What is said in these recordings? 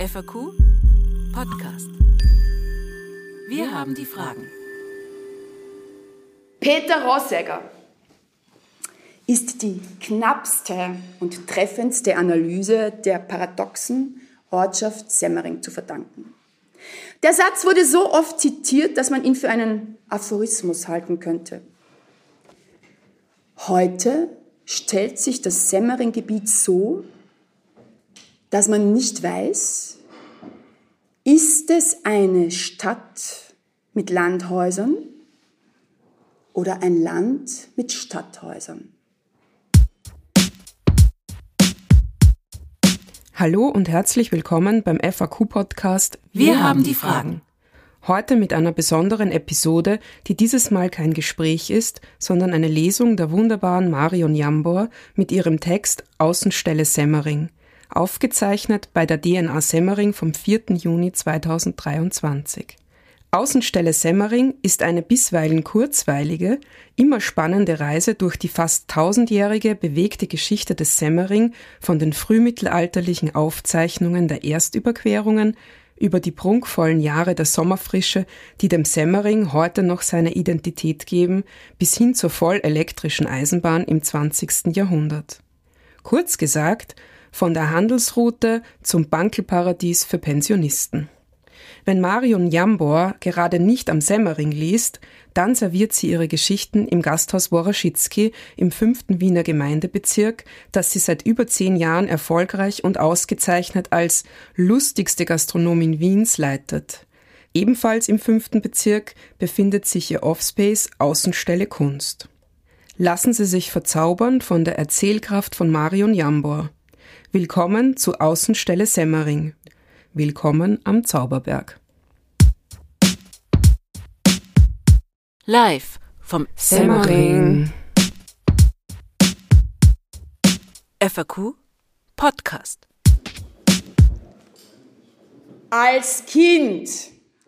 FAQ Podcast. Wir haben die Fragen. Peter Rossegger ist die knappste und treffendste Analyse der paradoxen Ortschaft Semmering zu verdanken. Der Satz wurde so oft zitiert, dass man ihn für einen Aphorismus halten könnte. Heute stellt sich das Semmering-Gebiet so, dass man nicht weiß, ist es eine Stadt mit Landhäusern oder ein Land mit Stadthäusern? Hallo und herzlich willkommen beim FAQ-Podcast Wir, Wir haben die Fragen. Heute mit einer besonderen Episode, die dieses Mal kein Gespräch ist, sondern eine Lesung der wunderbaren Marion Jambor mit ihrem Text Außenstelle Semmering – aufgezeichnet bei der DNA Semmering vom 4. Juni 2023. Außenstelle Semmering ist eine bisweilen kurzweilige, immer spannende Reise durch die fast tausendjährige bewegte Geschichte des Semmering von den frühmittelalterlichen Aufzeichnungen der Erstüberquerungen über die prunkvollen Jahre der Sommerfrische, die dem Semmering heute noch seine Identität geben, bis hin zur vollelektrischen Eisenbahn im 20. Jahrhundert. Kurz gesagt, von der Handelsroute zum Bankelparadies für Pensionisten. Wenn Marion Jambor gerade nicht am Semmering liest, dann serviert sie ihre Geschichten im Gasthaus Woroschitzky im fünften Wiener Gemeindebezirk, das sie seit über zehn Jahren erfolgreich und ausgezeichnet als lustigste Gastronomin Wiens leitet. Ebenfalls im fünften Bezirk befindet sich ihr Offspace Außenstelle Kunst. Lassen Sie sich verzaubern von der Erzählkraft von Marion Jambor. Willkommen zu Außenstelle Semmering. Willkommen am Zauberberg. Live vom Semmering. FAQ Podcast. Als Kind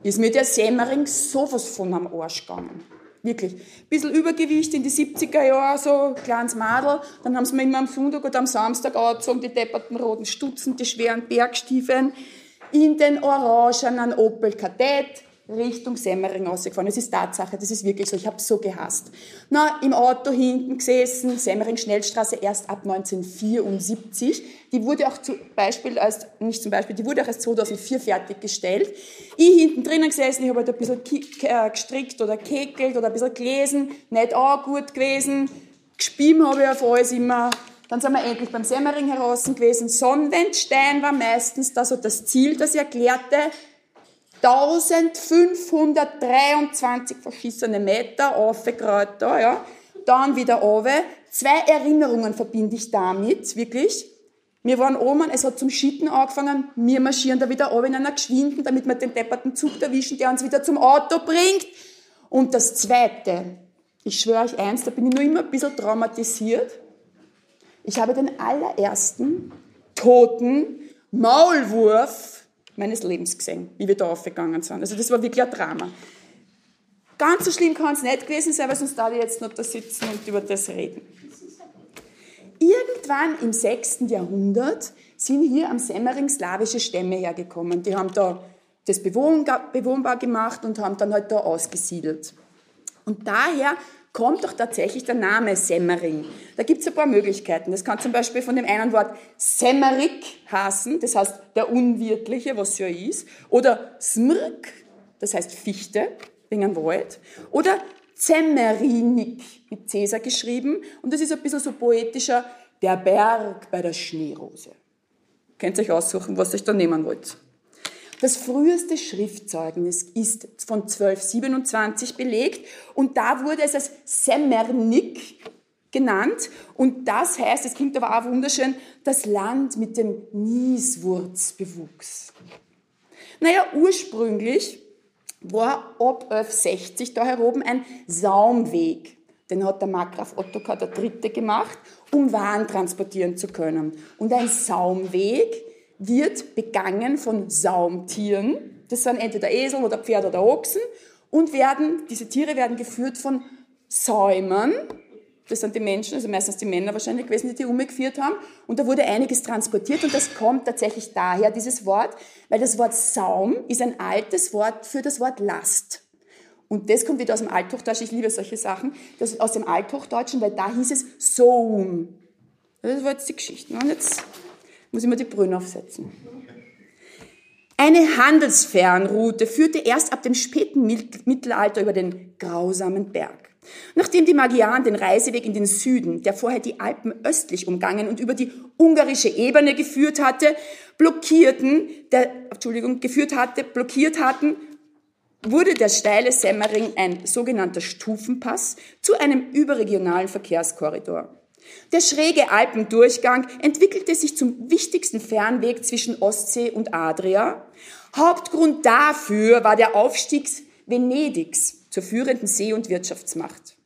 ist mir der Semmering sowas von am Arsch gegangen. Wirklich. Ein bisschen Übergewicht in die 70er Jahre, so kleines Madel. Dann haben sie mir immer am Sonntag oder am Samstag angezogen, die depperten roten Stutzen, die schweren Bergstiefeln, in den orangenen Opel Kadett Richtung Semmering rausgefahren. Das ist Tatsache, das ist wirklich so. Ich habe so gehasst. Na, im Auto hinten gesessen, Semmering Schnellstraße erst ab 1974. Die wurde auch zum Beispiel als, nicht zum Beispiel, die wurde auch erst 2004 fertiggestellt. Ich hinten drinnen gesessen, ich habe halt ein bisschen äh, gestrickt oder kekelt oder ein bisschen gelesen, nicht auch gut gewesen. Gespielt habe ich auf alles immer. Dann sind wir endlich beim Semmering heraus gewesen. Sonnenwendstein war meistens da so das Ziel, das ich erklärte. 1523 verschissene Meter aufgegraut da, ja. Dann wieder runter. Zwei Erinnerungen verbinde ich damit, wirklich. Wir waren oben, es hat zum Schitten angefangen, wir marschieren da wieder runter in einer Geschwinden, damit wir den depperten Zug erwischen, der uns wieder zum Auto bringt. Und das Zweite, ich schwöre euch eins, da bin ich nur immer ein bisschen traumatisiert. Ich habe den allerersten toten Maulwurf meines Lebens gesehen, wie wir da aufgegangen sind. Also das war wirklich ein Drama. Ganz so schlimm kann es nicht gewesen sein, weil sonst da jetzt noch da sitzen und über das reden. Irgendwann im 6. Jahrhundert sind hier am Semmering slawische Stämme hergekommen. Die haben da das bewohnbar gemacht und haben dann halt da ausgesiedelt. Und daher kommt doch tatsächlich der Name Semmering. Da gibt es ein paar Möglichkeiten. Das kann zum Beispiel von dem einen Wort Semmerik heißen, das heißt der Unwirtliche, was ja ist, oder Smrk, das heißt Fichte, wegen einem Wald, oder Zemmerinik, mit Cäsar geschrieben, und das ist ein bisschen so poetischer, der Berg bei der Schneerose. Könnt ihr euch aussuchen, was ihr euch da nehmen wollt. Das früheste Schriftzeugnis ist von 1227 belegt und da wurde es als Semmernik genannt und das heißt, es klingt aber auch wunderschön, das Land mit dem Nieswurzbewuchs. Naja, ursprünglich war ab 1160 da heroben ein Saumweg. Den hat der Markgraf Ottokar III. gemacht, um Waren transportieren zu können. Und ein Saumweg wird begangen von Saumtieren. Das sind entweder Esel oder Pferde oder Ochsen und werden, diese Tiere werden geführt von Säumern, Das sind die Menschen, also meistens die Männer wahrscheinlich gewesen, die die umgeführt haben. Und da wurde einiges transportiert und das kommt tatsächlich daher, dieses Wort, weil das Wort Saum ist ein altes Wort für das Wort Last. Und das kommt wieder aus dem Althochdeutschen, ich liebe solche Sachen, das aus dem Althochdeutschen, weil da hieß es Soum. Das war jetzt die Geschichte. Und jetzt muss ich mir die Brühen aufsetzen. Eine Handelsfernroute führte erst ab dem späten Mittelalter über den grausamen Berg. Nachdem die Magyaren den Reiseweg in den Süden, der vorher die Alpen östlich umgangen und über die ungarische Ebene geführt hatte, blockierten, der, Entschuldigung, geführt hatte, blockiert hatten, wurde der steile Semmering ein sogenannter Stufenpass zu einem überregionalen Verkehrskorridor. Der schräge Alpendurchgang entwickelte sich zum wichtigsten Fernweg zwischen Ostsee und Adria. Hauptgrund dafür war der Aufstieg Venedigs zur führenden See- und Wirtschaftsmacht.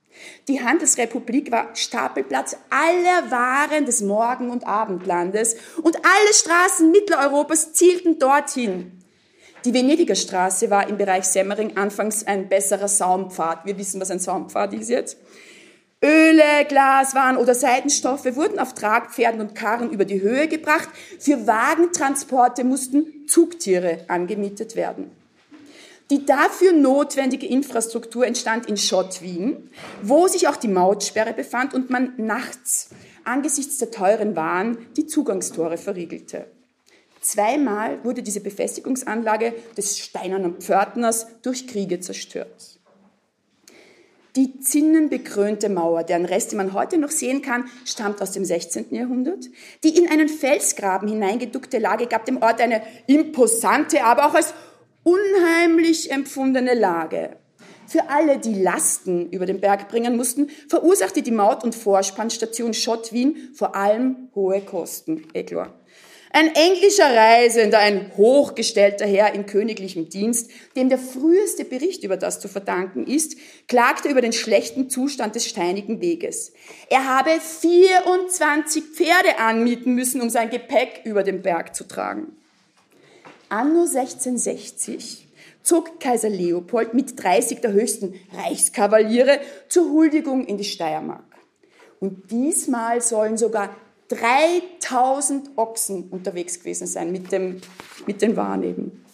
Die Handelsrepublik war Stapelplatz aller Waren des Morgen- und Abendlandes und alle Straßen Mitteleuropas zielten dorthin. Die Venediger Straße war im Bereich Semmering anfangs ein besserer Saumpfad. Wir wissen, was ein Saumpfad ist jetzt. Öle, Glaswaren oder Seidenstoffe wurden auf Tragpferden und Karren über die Höhe gebracht. Für Wagentransporte mussten Zugtiere angemietet werden. Die dafür notwendige Infrastruktur entstand in Schottwien, wo sich auch die Mautsperre befand und man nachts angesichts der teuren Waren die Zugangstore verriegelte. Zweimal wurde diese Befestigungsanlage des steinernen Pförtners durch Kriege zerstört. Die zinnenbekrönte Mauer, deren Reste man heute noch sehen kann, stammt aus dem 16. Jahrhundert. Die in einen Felsgraben hineingeduckte Lage gab dem Ort eine imposante, aber auch als unheimlich empfundene Lage. Für alle, die Lasten über den Berg bringen mussten, verursachte die Maut- und Vorspannstation Schott Wien vor allem hohe Kosten. Eklor. Ein englischer Reisender, ein hochgestellter Herr in königlichem Dienst, dem der früheste Bericht über das zu verdanken ist, klagte über den schlechten Zustand des steinigen Weges. Er habe 24 Pferde anmieten müssen, um sein Gepäck über den Berg zu tragen. Anno 1660 zog Kaiser Leopold mit 30 der höchsten Reichskavaliere zur Huldigung in die Steiermark. Und diesmal sollen sogar 3000 Ochsen unterwegs gewesen sein mit, dem, mit den Waren.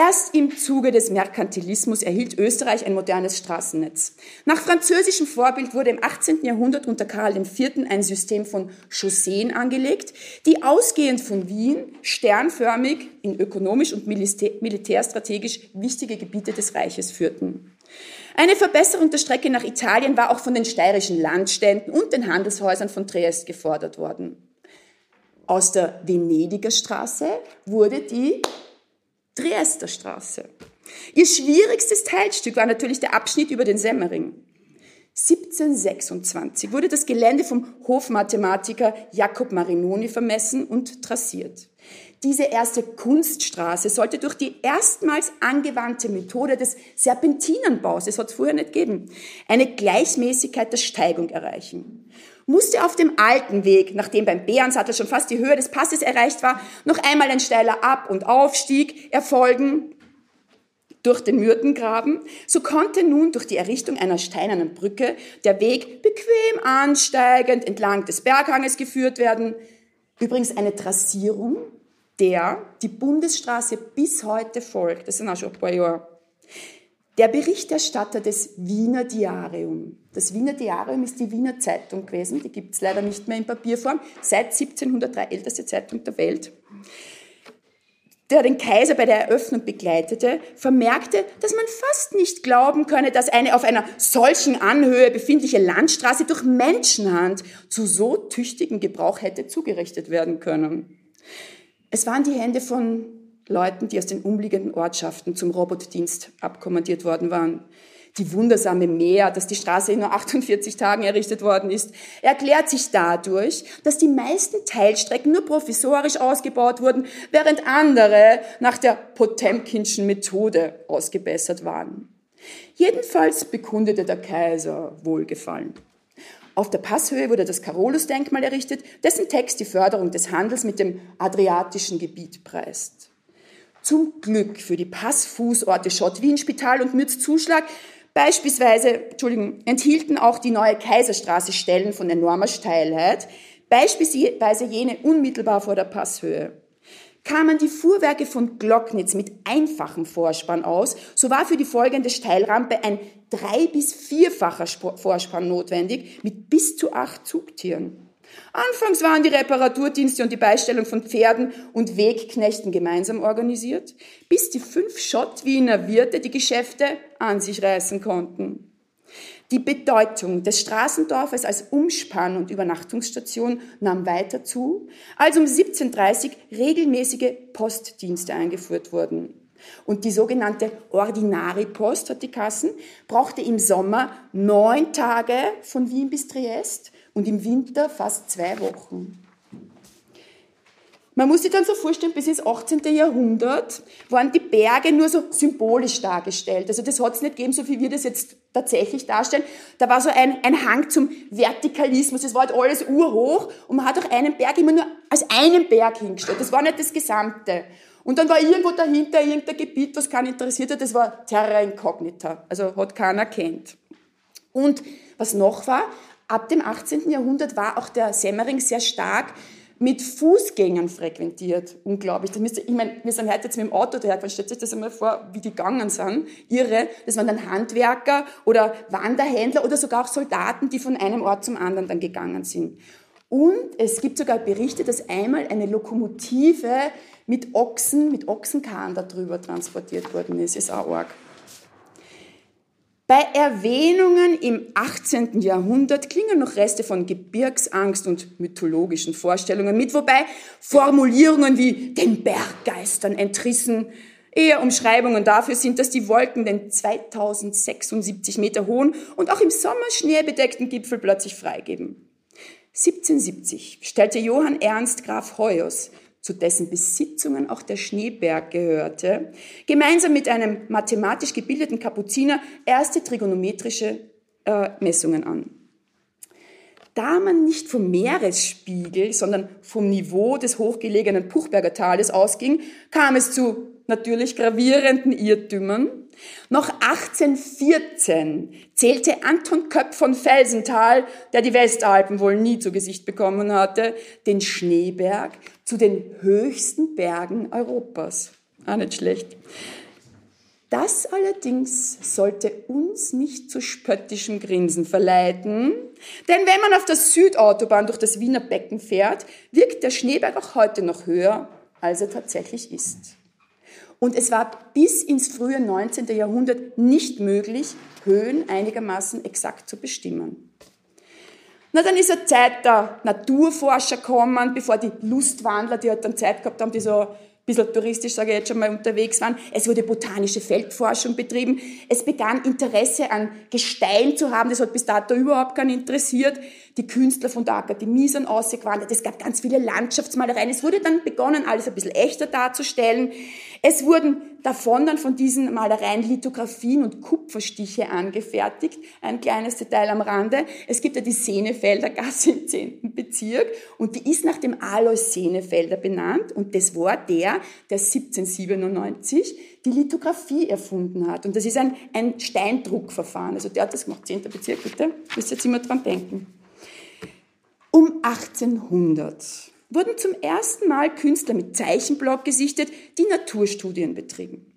Erst im Zuge des Merkantilismus erhielt Österreich ein modernes Straßennetz. Nach französischem Vorbild wurde im 18. Jahrhundert unter Karl IV. ein System von Chausseen angelegt, die ausgehend von Wien sternförmig in ökonomisch und militärstrategisch wichtige Gebiete des Reiches führten. Eine Verbesserung der Strecke nach Italien war auch von den steirischen Landständen und den Handelshäusern von Triest gefordert worden. Aus der Venediger Straße wurde die Triester Straße. Ihr schwierigstes Teilstück war natürlich der Abschnitt über den Semmering. 1726 wurde das Gelände vom Hofmathematiker Jakob Marinoni vermessen und trassiert. Diese erste Kunststraße sollte durch die erstmals angewandte Methode des Serpentinenbaus, das hat es vorher nicht gegeben, eine Gleichmäßigkeit der Steigung erreichen. Musste auf dem alten Weg, nachdem beim Bärensattel schon fast die Höhe des Passes erreicht war, noch einmal ein steiler Ab- und Aufstieg erfolgen durch den Myrtengraben, so konnte nun durch die Errichtung einer steinernen Brücke der Weg bequem ansteigend entlang des Berghanges geführt werden. Übrigens eine Trassierung der die Bundesstraße bis heute folgt. Das sind auch schon ein paar Jahre. Der Berichterstatter des Wiener Diarium. Das Wiener Diarium ist die Wiener Zeitung gewesen, die gibt es leider nicht mehr in Papierform, seit 1703 älteste Zeitung der Welt der den Kaiser bei der Eröffnung begleitete, vermerkte, dass man fast nicht glauben könne, dass eine auf einer solchen Anhöhe befindliche Landstraße durch Menschenhand zu so tüchtigen Gebrauch hätte zugerichtet werden können. Es waren die Hände von Leuten, die aus den umliegenden Ortschaften zum Robotdienst abkommandiert worden waren. Die wundersame Mehr, dass die Straße in nur 48 Tagen errichtet worden ist, erklärt sich dadurch, dass die meisten Teilstrecken nur provisorisch ausgebaut wurden, während andere nach der Potemkinschen Methode ausgebessert waren. Jedenfalls bekundete der Kaiser Wohlgefallen. Auf der Passhöhe wurde das Carolus-Denkmal errichtet, dessen Text die Förderung des Handels mit dem adriatischen Gebiet preist. Zum Glück für die Passfußorte Schott, Wien, Spital und Mütz Zuschlag Beispielsweise, Entschuldigung, enthielten auch die neue Kaiserstraße Stellen von enormer Steilheit, beispielsweise jene unmittelbar vor der Passhöhe. Kamen die Fuhrwerke von Glocknitz mit einfachem Vorspann aus, so war für die folgende Steilrampe ein drei- bis vierfacher Vorspann notwendig mit bis zu acht Zugtieren. Anfangs waren die Reparaturdienste und die Beistellung von Pferden und Wegknechten gemeinsam organisiert, bis die fünf Schott-Wiener Wirte die Geschäfte an sich reißen konnten. Die Bedeutung des Straßendorfes als Umspann- und Übernachtungsstation nahm weiter zu, als um 1730 regelmäßige Postdienste eingeführt wurden. Und die sogenannte Ordinari-Post, hat die Kassen, brauchte im Sommer neun Tage von Wien bis Triest und im Winter fast zwei Wochen. Man muss sich dann so vorstellen, bis ins 18. Jahrhundert waren die Berge nur so symbolisch dargestellt. Also das hat es nicht gegeben, so wie wir das jetzt tatsächlich darstellen. Da war so ein, ein Hang zum Vertikalismus. Es war halt alles urhoch und man hat auch einen Berg immer nur als einen Berg hingestellt. Das war nicht das Gesamte. Und dann war irgendwo dahinter irgendein Gebiet, was keinen interessiert hat, das war Terra Incognita. Also hat keiner kennt. Und was noch war, ab dem 18. Jahrhundert war auch der Semmering sehr stark mit Fußgängern frequentiert. Unglaublich. Das müsst ich meine, wir sind heute jetzt mit dem Auto dahergefahren. Stellt euch das einmal vor, wie die gegangen sind. Irre. Das waren dann Handwerker oder Wanderhändler oder sogar auch Soldaten, die von einem Ort zum anderen dann gegangen sind. Und es gibt sogar Berichte, dass einmal eine Lokomotive mit Ochsen, mit Ochsenkahn darüber transportiert worden ist. Ist auch arg. Bei Erwähnungen im 18. Jahrhundert klingen noch Reste von Gebirgsangst und mythologischen Vorstellungen mit, wobei Formulierungen wie den Berggeistern entrissen eher Umschreibungen dafür sind, dass die Wolken den 2076 Meter hohen und auch im Sommer schneebedeckten Gipfel plötzlich freigeben. 1770 stellte Johann Ernst Graf Hoyos zu dessen Besitzungen auch der Schneeberg gehörte, gemeinsam mit einem mathematisch gebildeten Kapuziner erste trigonometrische äh, Messungen an. Da man nicht vom Meeresspiegel, sondern vom Niveau des hochgelegenen Puchberger Tales ausging, kam es zu natürlich gravierenden Irrtümern. Noch 1814 zählte Anton Köpp von Felsenthal, der die Westalpen wohl nie zu Gesicht bekommen hatte, den Schneeberg zu den höchsten Bergen Europas. Auch nicht schlecht. Das allerdings sollte uns nicht zu spöttischem Grinsen verleiten, denn wenn man auf der Südautobahn durch das Wiener Becken fährt, wirkt der Schneeberg auch heute noch höher, als er tatsächlich ist. Und es war bis ins frühe 19. Jahrhundert nicht möglich, Höhen einigermaßen exakt zu bestimmen. Na, dann ist eine Zeit der Naturforscher gekommen, bevor die Lustwandler, die halt dann Zeit gehabt haben, die so bisschen touristisch, sage ich jetzt schon mal, unterwegs waren. Es wurde botanische Feldforschung betrieben. Es begann Interesse an Gestein zu haben. Das hat bis dato überhaupt keinen interessiert. Die Künstler von der Akademie sind ausgewandert. Es gab ganz viele Landschaftsmalereien. Es wurde dann begonnen, alles ein bisschen echter darzustellen. Es wurden davon dann von diesen Malereien Lithografien und Kupferstiche angefertigt. Ein kleines Detail am Rande. Es gibt ja die Senefelder Gasse im 10. Bezirk und die ist nach dem Alois Senefelder benannt und das war der, der 1797 die Lithografie erfunden hat. Und das ist ein, ein Steindruckverfahren. Also der hat das gemacht, 10. Bezirk, bitte. Müsst jetzt immer dran denken. Um 1800 wurden zum ersten Mal Künstler mit Zeichenblock gesichtet, die Naturstudien betrieben.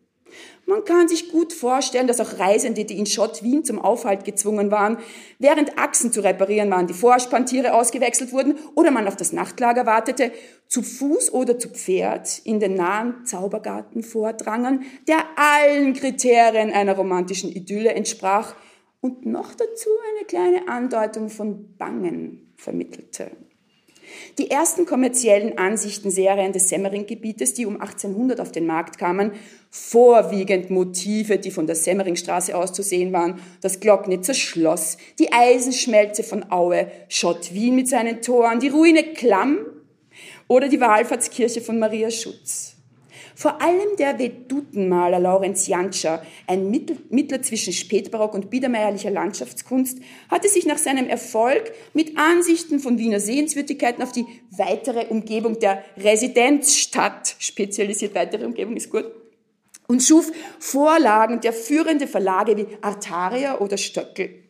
Man kann sich gut vorstellen, dass auch Reisende, die in Schott Wien zum Aufhalt gezwungen waren, während Achsen zu reparieren waren, die Vorspanntiere ausgewechselt wurden oder man auf das Nachtlager wartete, zu Fuß oder zu Pferd in den nahen Zaubergarten vordrangen, der allen Kriterien einer romantischen Idylle entsprach und noch dazu eine kleine Andeutung von Bangen vermittelte. Die ersten kommerziellen Ansichtenserien des Semmering-Gebietes, die um 1800 auf den Markt kamen, vorwiegend Motive, die von der Semmeringstraße aus zu sehen waren, das Glocknitzer Schloss, die Eisenschmelze von Aue, Schott Wien mit seinen Toren, die Ruine Klamm oder die Wallfahrtskirche von Maria Schutz. Vor allem der Vedutenmaler Laurenz Jantscher, ein Mittler zwischen Spätbarock und biedermeierlicher Landschaftskunst, hatte sich nach seinem Erfolg mit Ansichten von Wiener Sehenswürdigkeiten auf die weitere Umgebung der Residenzstadt spezialisiert. Weitere Umgebung ist gut und schuf Vorlagen der führende Verlage wie Artaria oder Stöckel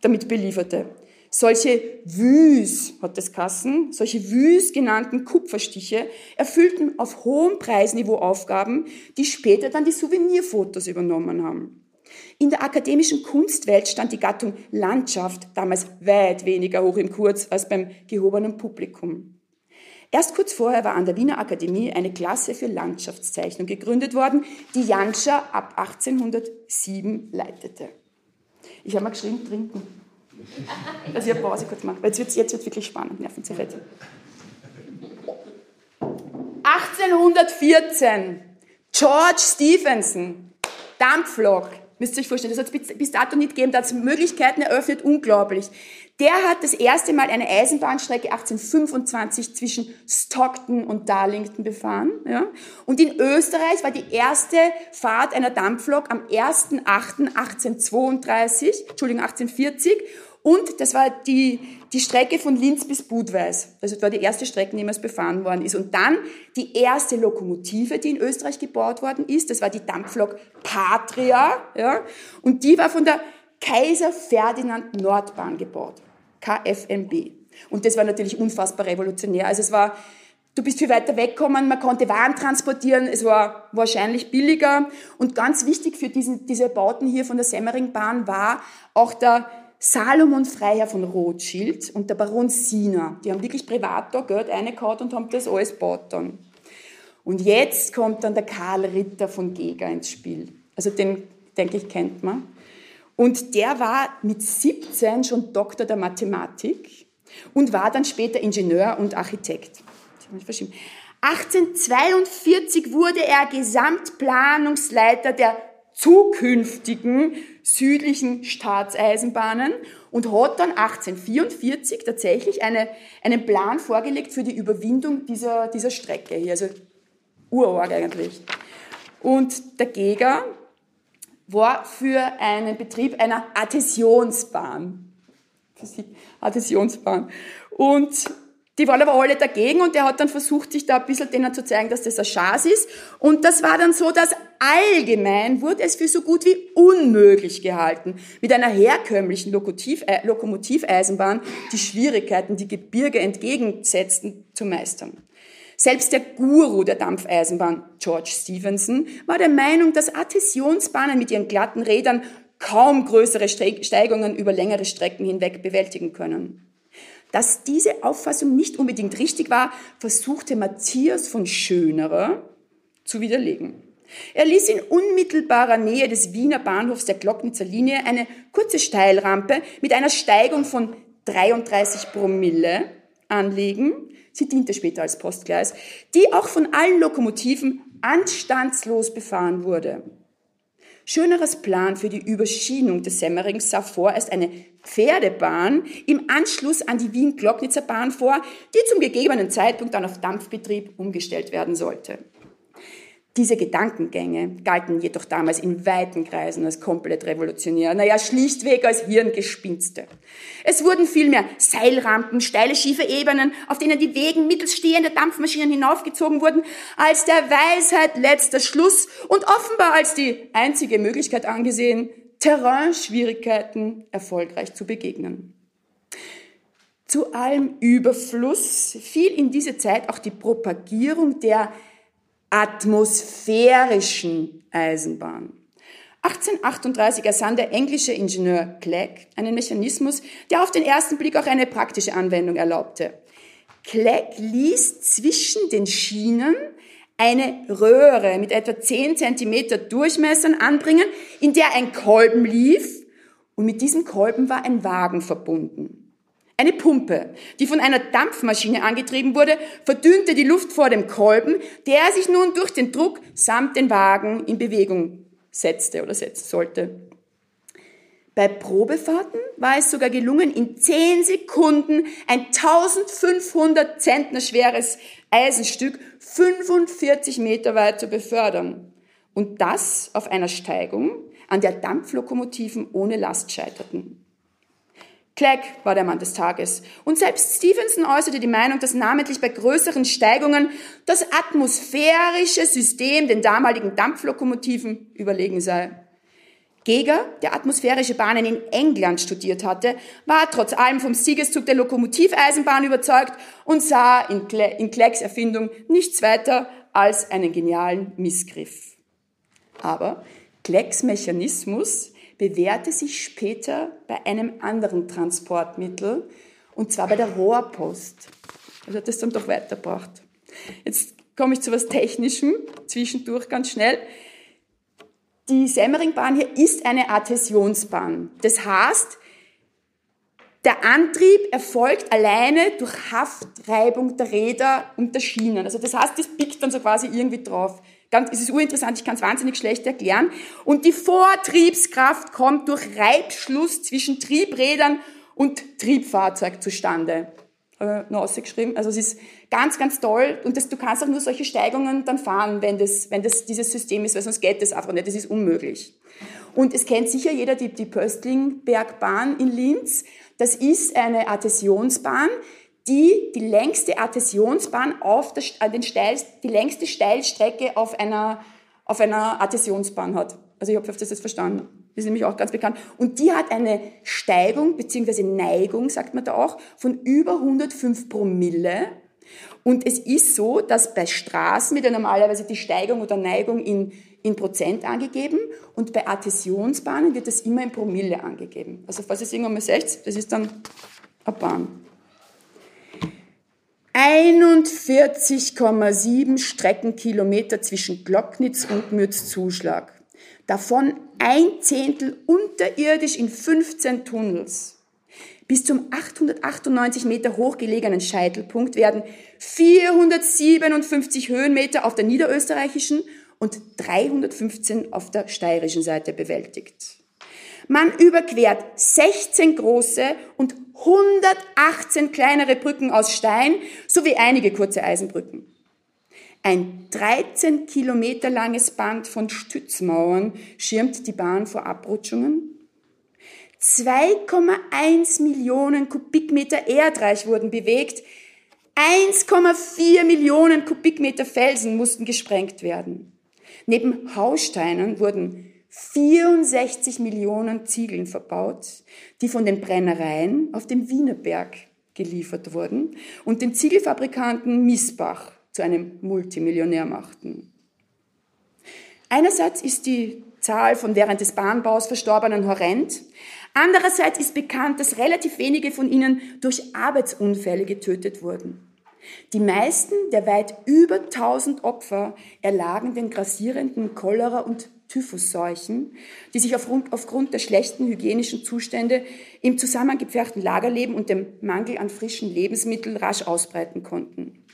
damit belieferte. Solche Wüs, hat das Kassen, solche Wüs genannten Kupferstiche erfüllten auf hohem Preisniveau Aufgaben, die später dann die Souvenirfotos übernommen haben. In der akademischen Kunstwelt stand die Gattung Landschaft damals weit weniger hoch im Kurs als beim gehobenen Publikum. Erst kurz vorher war an der Wiener Akademie eine Klasse für Landschaftszeichnung gegründet worden, die Janscha ab 1807 leitete. Ich habe mal geschrieben, trinken. Also ich habe Pause kurz machen, weil jetzt wird es wirklich spannend, Nervenzerfett. 1814, George Stephenson, Dampflok, müsst ihr euch vorstellen, das hat es bis dato nicht gegeben, da hat es Möglichkeiten eröffnet, unglaublich. Der hat das erste Mal eine Eisenbahnstrecke 1825 zwischen Stockton und Darlington befahren. Ja? Und in Österreich war die erste Fahrt einer Dampflok am 1.8.1832, Entschuldigung, 1840 und das war die, die Strecke von Linz bis Budweis. Also das war die erste Strecke, die jemals befahren worden ist. Und dann die erste Lokomotive, die in Österreich gebaut worden ist. Das war die Dampflok Patria. Ja? Und die war von der Kaiser Ferdinand Nordbahn gebaut. KFMB. Und das war natürlich unfassbar revolutionär. Also es war, du bist viel weiter weggekommen, man konnte Waren transportieren, es war wahrscheinlich billiger. Und ganz wichtig für diesen, diese Bauten hier von der Semmeringbahn war auch der Salomon Freiherr von Rothschild und der Baron Sina. Die haben wirklich privat da Geld reingehauen und haben das alles gebaut dann. Und jetzt kommt dann der Karl Ritter von Geger ins Spiel. Also den, denke ich, kennt man. Und der war mit 17 schon Doktor der Mathematik und war dann später Ingenieur und Architekt. 1842 wurde er Gesamtplanungsleiter der zukünftigen südlichen Staatseisenbahnen und hat dann 1844 tatsächlich eine, einen Plan vorgelegt für die Überwindung dieser, dieser Strecke hier, also urorg eigentlich. Und der Geger war für einen Betrieb einer Adhäsionsbahn. Adhäsionsbahn. Und die waren aber alle dagegen und er hat dann versucht, sich da ein bisschen denen zu zeigen, dass das ein Schatz ist. Und das war dann so, dass allgemein wurde es für so gut wie unmöglich gehalten, mit einer herkömmlichen äh, Lokomotiveisenbahn die Schwierigkeiten, die Gebirge entgegensetzten, zu meistern. Selbst der Guru der Dampfeisenbahn, George Stephenson, war der Meinung, dass Adhäsionsbahnen mit ihren glatten Rädern kaum größere Steigungen über längere Strecken hinweg bewältigen können. Dass diese Auffassung nicht unbedingt richtig war, versuchte Matthias von Schönerer zu widerlegen. Er ließ in unmittelbarer Nähe des Wiener Bahnhofs der Glocknitzer Linie eine kurze Steilrampe mit einer Steigung von 33 Promille anlegen. Sie diente später als Postgleis, die auch von allen Lokomotiven anstandslos befahren wurde. Schöneres Plan für die Überschienung des Semmerings sah vorerst eine Pferdebahn im Anschluss an die Wien-Glocknitzer Bahn vor, die zum gegebenen Zeitpunkt dann auf Dampfbetrieb umgestellt werden sollte. Diese Gedankengänge galten jedoch damals in weiten Kreisen als komplett revolutionär, naja, schlichtweg als Hirngespinste. Es wurden vielmehr Seilrampen, steile schiefe Ebenen, auf denen die Wegen mittels stehender Dampfmaschinen hinaufgezogen wurden, als der Weisheit letzter Schluss und offenbar als die einzige Möglichkeit angesehen, Terrainschwierigkeiten erfolgreich zu begegnen. Zu allem Überfluss fiel in diese Zeit auch die Propagierung der atmosphärischen Eisenbahn. 1838 ersann der englische Ingenieur Clegg einen Mechanismus, der auf den ersten Blick auch eine praktische Anwendung erlaubte. Clegg ließ zwischen den Schienen eine Röhre mit etwa 10 cm Durchmessern anbringen, in der ein Kolben lief und mit diesem Kolben war ein Wagen verbunden. Eine Pumpe, die von einer Dampfmaschine angetrieben wurde, verdünnte die Luft vor dem Kolben, der sich nun durch den Druck samt den Wagen in Bewegung setzte oder setzen sollte. Bei Probefahrten war es sogar gelungen, in 10 Sekunden ein 1500 Zentner schweres Eisenstück 45 Meter weit zu befördern. Und das auf einer Steigung, an der Dampflokomotiven ohne Last scheiterten. Clegg war der Mann des Tages. Und selbst Stevenson äußerte die Meinung, dass namentlich bei größeren Steigungen das atmosphärische System den damaligen Dampflokomotiven überlegen sei. Geger, der atmosphärische Bahnen in England studiert hatte, war trotz allem vom Siegeszug der Lokomotiveisenbahn überzeugt und sah in, Cle in Cleggs Erfindung nichts weiter als einen genialen Missgriff. Aber Cleggs Mechanismus bewährte sich später bei einem anderen Transportmittel, und zwar bei der Rohrpost. Also hat das dann doch weitergebracht. Jetzt komme ich zu was Technischem, zwischendurch ganz schnell. Die Semmeringbahn hier ist eine Adhäsionsbahn. Das heißt, der Antrieb erfolgt alleine durch Haftreibung der Räder und der Schienen. Also das heißt, das biegt dann so quasi irgendwie drauf. Ganz, es ist urinteressant, ich kann es wahnsinnig schlecht erklären. Und die Vortriebskraft kommt durch Reibschluss zwischen Triebrädern und Triebfahrzeug zustande äh, noch ausgeschrieben. Also es ist ganz, ganz toll und das, du kannst auch nur solche Steigungen dann fahren, wenn das, wenn das dieses System ist, weil sonst geht das einfach nicht, das ist unmöglich. Und es kennt sicher jeder die, die Pöstlingbergbahn in Linz. Das ist eine Adhäsionsbahn, die die längste Adhäsionsbahn auf der, den Steil, die längste Steilstrecke auf einer, auf einer Adhäsionsbahn hat. Also ich hoffe, das jetzt verstanden. Das ist nämlich auch ganz bekannt. Und die hat eine Steigung bzw. Neigung, sagt man da auch, von über 105 Promille. Und es ist so, dass bei Straßen wird ja normalerweise die Steigung oder Neigung in, in Prozent angegeben und bei Adhäsionsbahnen wird das immer in Promille angegeben. Also falls ihr es irgendwann mal seht, das ist dann eine Bahn. 41,7 Streckenkilometer zwischen Glocknitz und Mürzzuschlag davon ein Zehntel unterirdisch in 15 Tunnels. Bis zum 898 Meter hoch gelegenen Scheitelpunkt werden 457 Höhenmeter auf der niederösterreichischen und 315 auf der steirischen Seite bewältigt. Man überquert 16 große und 118 kleinere Brücken aus Stein sowie einige kurze Eisenbrücken. Ein 13 Kilometer langes Band von Stützmauern schirmt die Bahn vor Abrutschungen. 2,1 Millionen Kubikmeter Erdreich wurden bewegt. 1,4 Millionen Kubikmeter Felsen mussten gesprengt werden. Neben Haussteinen wurden 64 Millionen Ziegeln verbaut, die von den Brennereien auf dem Wienerberg geliefert wurden und den Ziegelfabrikanten Miesbach zu einem Multimillionär machten. Einerseits ist die Zahl von während des Bahnbaus Verstorbenen horrend. Andererseits ist bekannt, dass relativ wenige von ihnen durch Arbeitsunfälle getötet wurden. Die meisten der weit über 1000 Opfer erlagen den grassierenden Cholera- und Typhusseuchen, die sich aufgrund, aufgrund der schlechten hygienischen Zustände im zusammengepferchten Lagerleben und dem Mangel an frischen Lebensmitteln rasch ausbreiten konnten.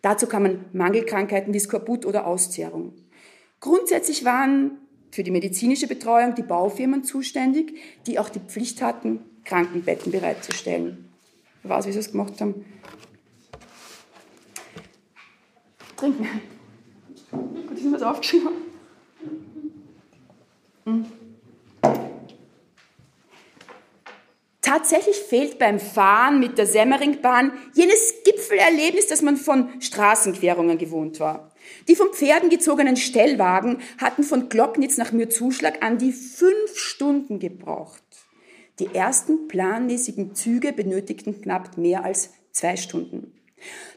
Dazu kamen Mangelkrankheiten wie Skorbut oder Auszehrung. Grundsätzlich waren für die medizinische Betreuung die Baufirmen zuständig, die auch die Pflicht hatten, Krankenbetten bereitzustellen. Ich weiß, wie sie es gemacht haben. Trinken. Gut, ich mir was aufgeschrieben. Tatsächlich fehlt beim Fahren mit der Semmeringbahn jenes Gipfelerlebnis, das man von Straßenquerungen gewohnt war. Die von Pferden gezogenen Stellwagen hatten von Glocknitz nach Mürzuschlag an die fünf Stunden gebraucht. Die ersten planmäßigen Züge benötigten knapp mehr als zwei Stunden.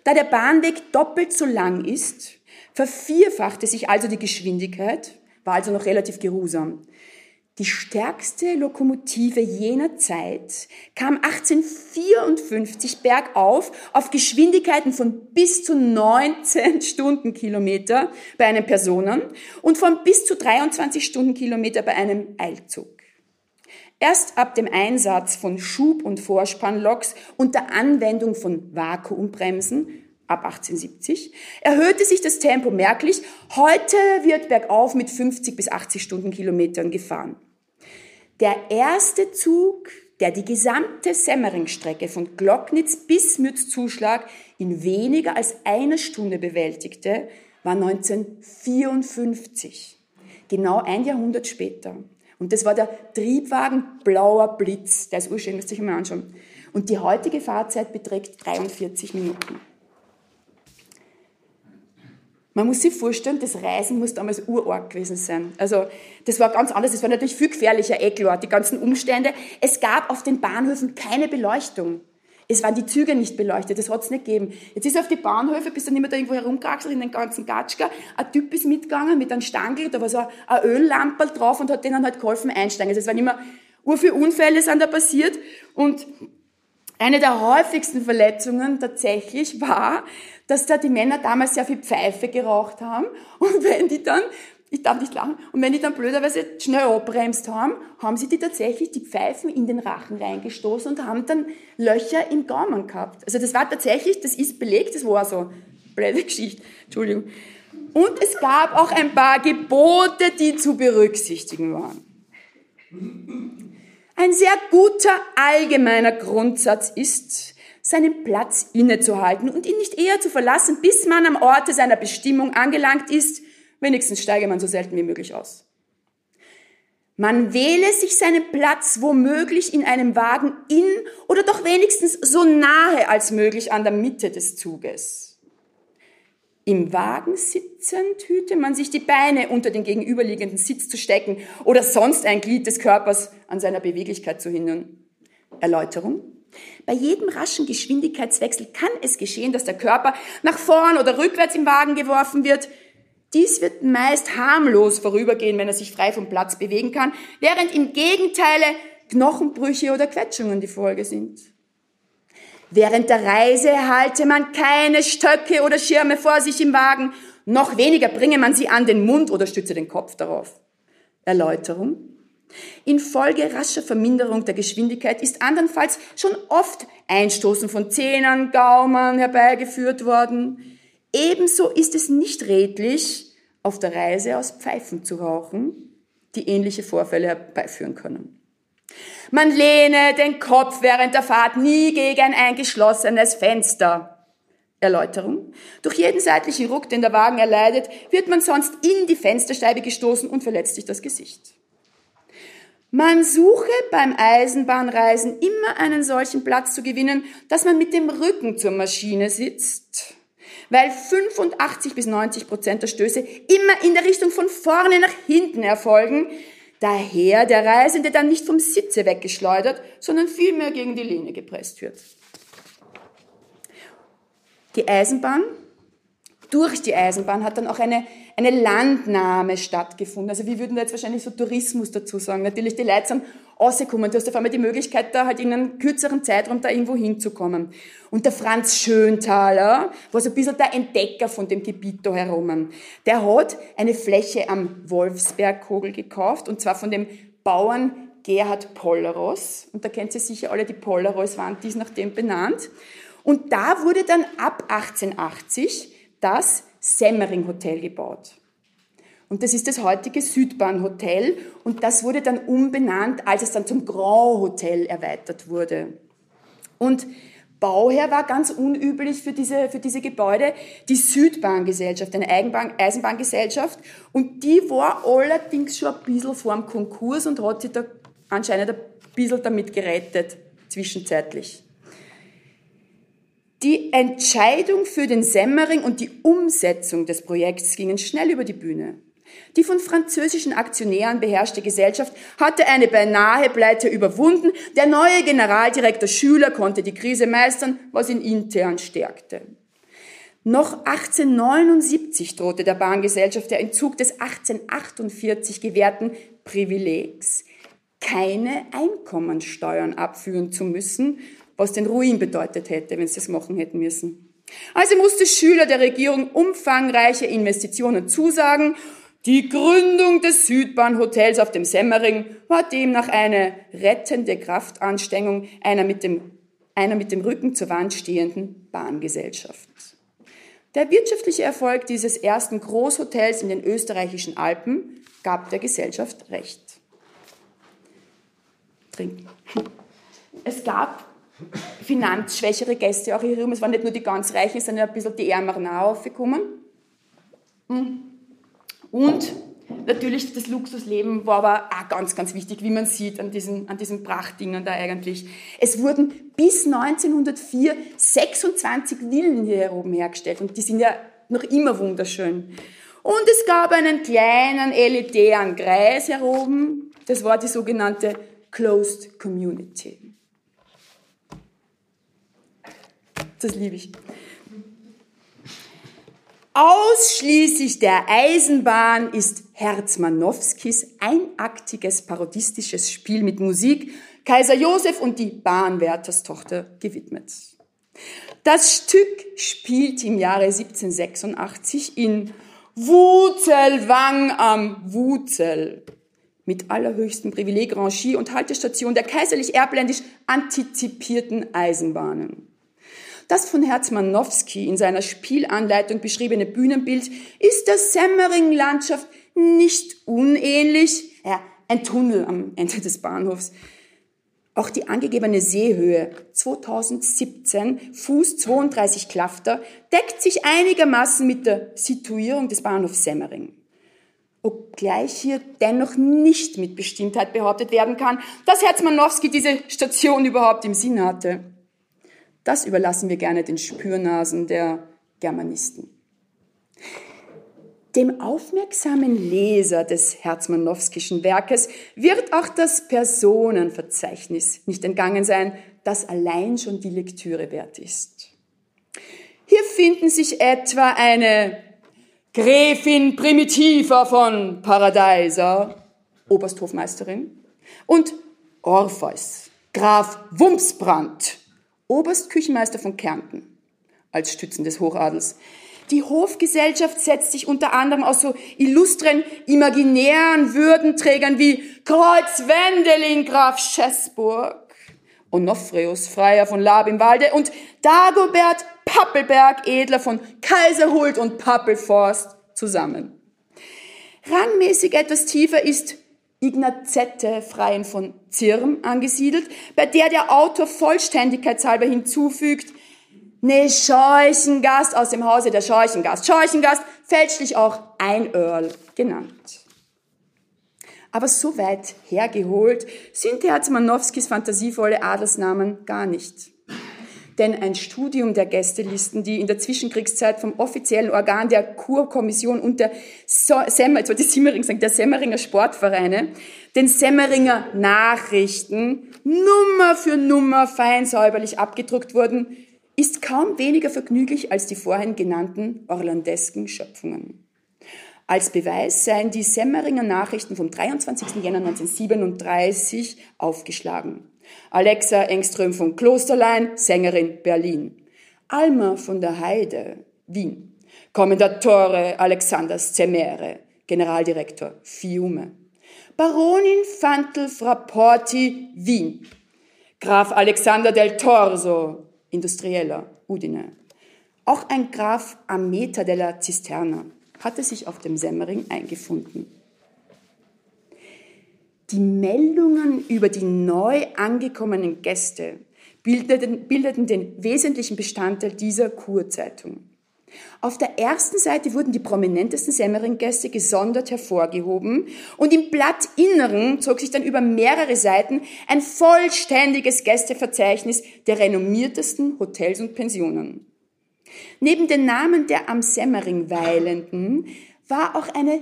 Da der Bahnweg doppelt so lang ist, vervierfachte sich also die Geschwindigkeit, war also noch relativ geruhsam. Die stärkste Lokomotive jener Zeit kam 1854 bergauf auf Geschwindigkeiten von bis zu 19 Stundenkilometer bei einem Personen und von bis zu 23 Stundenkilometer bei einem Eilzug. Erst ab dem Einsatz von Schub- und Vorspannloks und der Anwendung von Vakuumbremsen ab 1870 erhöhte sich das Tempo merklich. Heute wird bergauf mit 50 bis 80 Stundenkilometern gefahren. Der erste Zug, der die gesamte Semmeringstrecke von Glocknitz bis Mützzuschlag in weniger als einer Stunde bewältigte, war 1954, genau ein Jahrhundert später. Und das war der Triebwagen Blauer Blitz. Der ist urschön, müsst ihr euch mal anschauen. Und die heutige Fahrzeit beträgt 43 Minuten. Man muss sich vorstellen, das Reisen muss damals urarg gewesen sein. Also, das war ganz anders. Das war natürlich viel gefährlicher, eh die ganzen Umstände. Es gab auf den Bahnhöfen keine Beleuchtung. Es waren die Züge nicht beleuchtet, das hat es nicht gegeben. Jetzt ist auf die Bahnhöfe, bist du nicht mehr da irgendwo herumkraxelt in den ganzen Gatschka. Ein Typ ist mitgegangen mit einem Stangel, da war so ein Öllamperl drauf und hat denen halt geholfen einsteigen. Also es waren immer ur viele Unfälle sind da passiert und eine der häufigsten Verletzungen tatsächlich war, dass da die Männer damals sehr viel Pfeife geraucht haben und wenn die dann, ich darf nicht lachen, und wenn die dann blöderweise schnell abbremst haben, haben sie die tatsächlich die Pfeifen in den Rachen reingestoßen und haben dann Löcher im Gaumen gehabt. Also das war tatsächlich, das ist belegt, das war so, blöde Geschichte, Entschuldigung. Und es gab auch ein paar Gebote, die zu berücksichtigen waren. Ein sehr guter allgemeiner Grundsatz ist, seinen Platz innezuhalten und ihn nicht eher zu verlassen, bis man am Orte seiner Bestimmung angelangt ist. Wenigstens steige man so selten wie möglich aus. Man wähle sich seinen Platz womöglich in einem Wagen in oder doch wenigstens so nahe als möglich an der Mitte des Zuges. Im Wagen sitzend hüte man sich die Beine unter den gegenüberliegenden Sitz zu stecken oder sonst ein Glied des Körpers an seiner Beweglichkeit zu hindern. Erläuterung. Bei jedem raschen Geschwindigkeitswechsel kann es geschehen, dass der Körper nach vorn oder rückwärts im Wagen geworfen wird. Dies wird meist harmlos vorübergehen, wenn er sich frei vom Platz bewegen kann, während im Gegenteile Knochenbrüche oder Quetschungen die Folge sind. Während der Reise halte man keine Stöcke oder Schirme vor sich im Wagen, noch weniger bringe man sie an den Mund oder stütze den Kopf darauf. Erläuterung. Infolge rascher Verminderung der Geschwindigkeit ist andernfalls schon oft Einstoßen von Zähnen, Gaumen herbeigeführt worden. Ebenso ist es nicht redlich, auf der Reise aus Pfeifen zu rauchen, die ähnliche Vorfälle herbeiführen können. Man lehne den Kopf während der Fahrt nie gegen ein geschlossenes Fenster. Erläuterung. Durch jeden seitlichen Ruck, den der Wagen erleidet, wird man sonst in die Fensterscheibe gestoßen und verletzt sich das Gesicht. Man suche beim Eisenbahnreisen immer einen solchen Platz zu gewinnen, dass man mit dem Rücken zur Maschine sitzt, weil 85 bis 90 Prozent der Stöße immer in der Richtung von vorne nach hinten erfolgen, daher der Reisende dann nicht vom Sitze weggeschleudert, sondern vielmehr gegen die Lehne gepresst wird. Die Eisenbahn, durch die Eisenbahn hat dann auch eine, eine Landnahme stattgefunden. Also wir würden da jetzt wahrscheinlich so Tourismus dazu sagen. Natürlich, die Leute sind rausgekommen. Du hast auf einmal die Möglichkeit, da halt in einem kürzeren Zeitraum da irgendwo hinzukommen. Und der Franz Schöntaler war so ein bisschen der Entdecker von dem Gebiet da herum. Der hat eine Fläche am Wolfsbergkogel gekauft, und zwar von dem Bauern Gerhard Polleros. Und da kennt ihr sicher alle, die Polleros waren dies nach dem benannt. Und da wurde dann ab 1880 das Semmering Hotel gebaut. Und das ist das heutige Südbahnhotel. Und das wurde dann umbenannt, als es dann zum Grand Hotel erweitert wurde. Und Bauherr war ganz unüblich für diese, für diese Gebäude die Südbahngesellschaft, eine Eigenbahn, Eisenbahngesellschaft. Und die war allerdings schon ein bisschen vor dem Konkurs und hat sich da anscheinend ein bisschen damit gerettet, zwischenzeitlich. Die Entscheidung für den Semmering und die Umsetzung des Projekts gingen schnell über die Bühne. Die von französischen Aktionären beherrschte Gesellschaft hatte eine beinahe Pleite überwunden. Der neue Generaldirektor Schüler konnte die Krise meistern, was ihn intern stärkte. Noch 1879 drohte der Bahngesellschaft der Entzug des 1848 gewährten Privilegs, keine Einkommensteuern abführen zu müssen, was den Ruin bedeutet hätte, wenn sie das machen hätten müssen. Also musste Schüler der Regierung umfangreiche Investitionen zusagen die Gründung des Südbahnhotels auf dem Semmering war demnach eine rettende Kraftanstrengung einer mit dem, einer mit dem Rücken zur Wand stehenden Bahngesellschaft. Der wirtschaftliche Erfolg dieses ersten Großhotels in den österreichischen Alpen gab der Gesellschaft recht. Trinken. Es gab finanzschwächere Gäste auch hier rum. Es waren nicht nur die ganz Reichen, sondern ein bisschen die Ärmeren auch aufgekommen. Hm. Und natürlich das Luxusleben war aber auch ganz, ganz wichtig, wie man sieht an diesen, an diesen Prachtdingen da eigentlich. Es wurden bis 1904 26 Villen hier oben hergestellt und die sind ja noch immer wunderschön. Und es gab einen kleinen elitären Kreis hier oben, das war die sogenannte Closed Community. Das liebe ich. Ausschließlich der Eisenbahn ist Herzmanowskis einaktiges parodistisches Spiel mit Musik Kaiser Josef und die Bahnwärterstochter gewidmet. Das Stück spielt im Jahre 1786 in Wuzelwang am Wuzel mit allerhöchstem Privileg, Rangie und Haltestation der kaiserlich erbländisch antizipierten Eisenbahnen. Das von Herzmanowski in seiner Spielanleitung beschriebene Bühnenbild ist der Semmering-Landschaft nicht unähnlich. Ja, ein Tunnel am Ende des Bahnhofs. Auch die angegebene Seehöhe 2017, Fuß 32 Klafter, deckt sich einigermaßen mit der Situierung des Bahnhofs Semmering. Obgleich hier dennoch nicht mit Bestimmtheit behauptet werden kann, dass Herzmanowski diese Station überhaupt im Sinn hatte. Das überlassen wir gerne den Spürnasen der Germanisten. Dem aufmerksamen Leser des Herzmannowskischen Werkes wird auch das Personenverzeichnis nicht entgangen sein, das allein schon die Lektüre wert ist. Hier finden sich etwa eine Gräfin Primitiva von Paradeiser, Obersthofmeisterin, und Orpheus, Graf Wumsbrand, Oberstküchenmeister von Kärnten als Stützen des Hochadels. Die Hofgesellschaft setzt sich unter anderem aus so illustren, imaginären Würdenträgern wie Kreuz Wendelin Graf Schäßburg, Onofrius Freier von Lab im Walde und Dagobert Pappelberg Edler von Kaiserhult und Pappelforst zusammen. Rangmäßig etwas tiefer ist Ignazette Freien von Zirm angesiedelt, bei der der Autor vollständigkeitshalber hinzufügt, ne Scheuchengast aus dem Hause der Scheuchengast. Scheuchengast, fälschlich auch ein Earl genannt. Aber so weit hergeholt sind Herzmanowskis fantasievolle Adelsnamen gar nicht denn ein Studium der Gästelisten, die in der Zwischenkriegszeit vom offiziellen Organ der Kurkommission und der, Semmer, jetzt ich Simmering sagen, der Semmeringer Sportvereine, den Semmeringer Nachrichten Nummer für Nummer fein säuberlich abgedruckt wurden, ist kaum weniger vergnüglich als die vorhin genannten orlandesken Schöpfungen. Als Beweis seien die Semmeringer Nachrichten vom 23. Jänner 1937 aufgeschlagen. Alexa Engström von Klosterlein, Sängerin Berlin. Alma von der Heide, Wien. Kommendatore Alexander Zemere, Generaldirektor Fiume. Baronin Fantel Frapporti, Wien. Graf Alexander del Torso, Industrieller, Udine. Auch ein Graf Ameta della Cisterna hatte sich auf dem Semmering eingefunden. Die Meldungen über die neu angekommenen Gäste bildeten, bildeten den wesentlichen Bestandteil dieser Kurzeitung. Auf der ersten Seite wurden die prominentesten Semmering-Gäste gesondert hervorgehoben und im Blattinneren zog sich dann über mehrere Seiten ein vollständiges Gästeverzeichnis der renommiertesten Hotels und Pensionen. Neben den Namen der am Semmering Weilenden war auch eine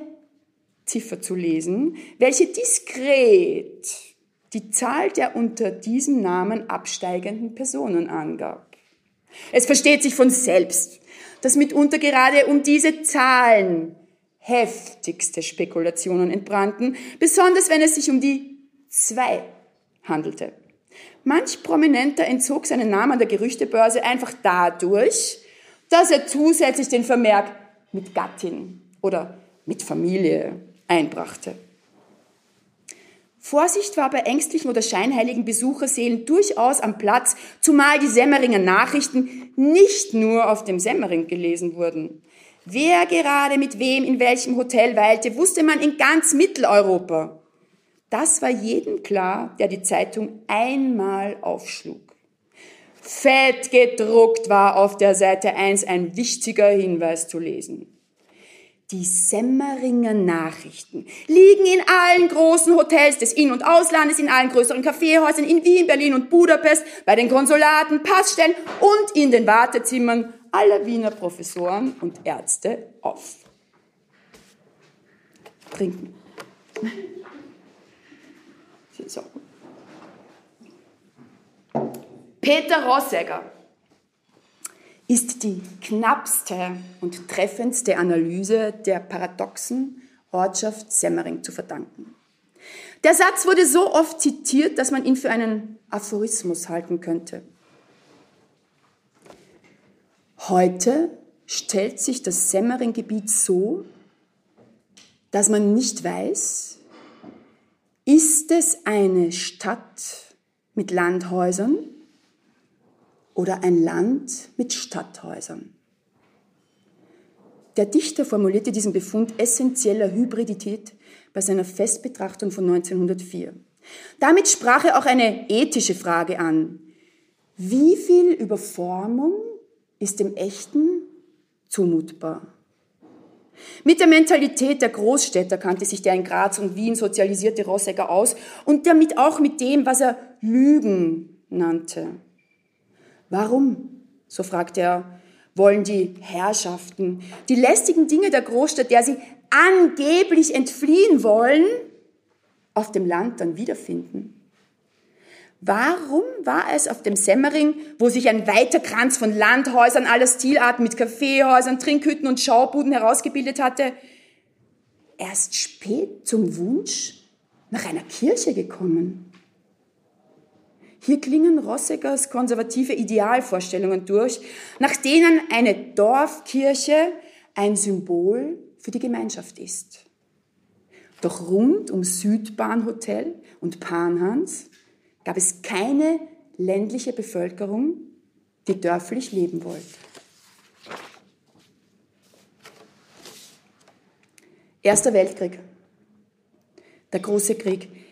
Ziffer zu lesen, welche diskret die Zahl der unter diesem Namen absteigenden Personen angab. Es versteht sich von selbst, dass mitunter gerade um diese Zahlen heftigste Spekulationen entbrannten, besonders wenn es sich um die zwei handelte. Manch Prominenter entzog seinen Namen der Gerüchtebörse einfach dadurch, dass er zusätzlich den Vermerk mit Gattin oder mit Familie einbrachte. Vorsicht war bei ängstlichen oder scheinheiligen Besucherseelen durchaus am Platz, zumal die Semmeringer Nachrichten nicht nur auf dem Semmering gelesen wurden. Wer gerade mit wem in welchem Hotel weilte, wusste man in ganz Mitteleuropa. Das war jedem klar, der die Zeitung einmal aufschlug. Fett gedruckt war auf der Seite 1 ein wichtiger Hinweis zu lesen. Die Semmeringer Nachrichten liegen in allen großen Hotels des In- und Auslandes, in allen größeren Kaffeehäusern in Wien, Berlin und Budapest, bei den Konsulaten, Passstellen und in den Wartezimmern aller Wiener Professoren und Ärzte auf. Trinken. So. Peter Rossegger ist die knappste und treffendste Analyse der paradoxen Ortschaft Semmering zu verdanken. Der Satz wurde so oft zitiert, dass man ihn für einen Aphorismus halten könnte. Heute stellt sich das Semmering-Gebiet so, dass man nicht weiß, ist es eine Stadt mit Landhäusern oder ein Land mit Stadthäusern. Der Dichter formulierte diesen Befund essentieller Hybridität bei seiner Festbetrachtung von 1904. Damit sprach er auch eine ethische Frage an. Wie viel Überformung ist dem Echten zumutbar? Mit der Mentalität der Großstädter kannte sich der in Graz und Wien sozialisierte Rossegger aus und damit auch mit dem, was er Lügen nannte. Warum, so fragt er, wollen die Herrschaften die lästigen Dinge der Großstadt, der sie angeblich entfliehen wollen, auf dem Land dann wiederfinden? Warum war es auf dem Semmering, wo sich ein weiter Kranz von Landhäusern aller Stilarten mit Kaffeehäusern, Trinkhütten und Schaubuden herausgebildet hatte, erst spät zum Wunsch nach einer Kirche gekommen? Hier klingen Rosseggers konservative Idealvorstellungen durch, nach denen eine Dorfkirche ein Symbol für die Gemeinschaft ist. Doch rund um Südbahnhotel und Panhans gab es keine ländliche Bevölkerung, die dörflich leben wollte. Erster Weltkrieg. Der große Krieg.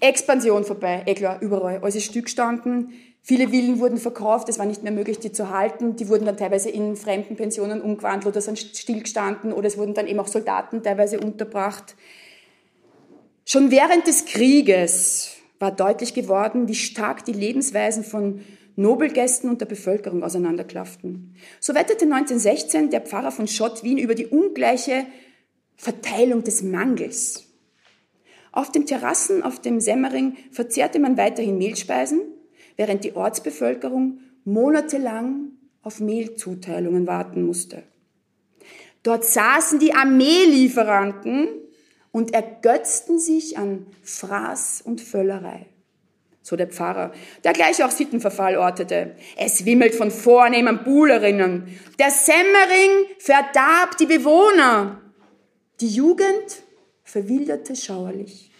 Expansion vorbei, eh klar, überall. Alles ist Stück standen. Viele Villen wurden verkauft, es war nicht mehr möglich, die zu halten. Die wurden dann teilweise in fremden Pensionen umgewandelt oder sind stillgestanden oder es wurden dann eben auch Soldaten teilweise unterbracht. Schon während des Krieges war deutlich geworden, wie stark die Lebensweisen von Nobelgästen und der Bevölkerung auseinanderklafften. So wettete 1916 der Pfarrer von Schott Wien über die ungleiche Verteilung des Mangels. Auf den Terrassen auf dem Semmering verzehrte man weiterhin Mehlspeisen, während die Ortsbevölkerung monatelang auf Mehlzuteilungen warten musste. Dort saßen die Armeelieferanten und ergötzten sich an Fraß und Völlerei. So der Pfarrer, der gleich auch Sittenverfall ortete. Es wimmelt von vornehmen Buhlerinnen. Der Semmering verdarb die Bewohner. Die Jugend verwilderte schauerlich.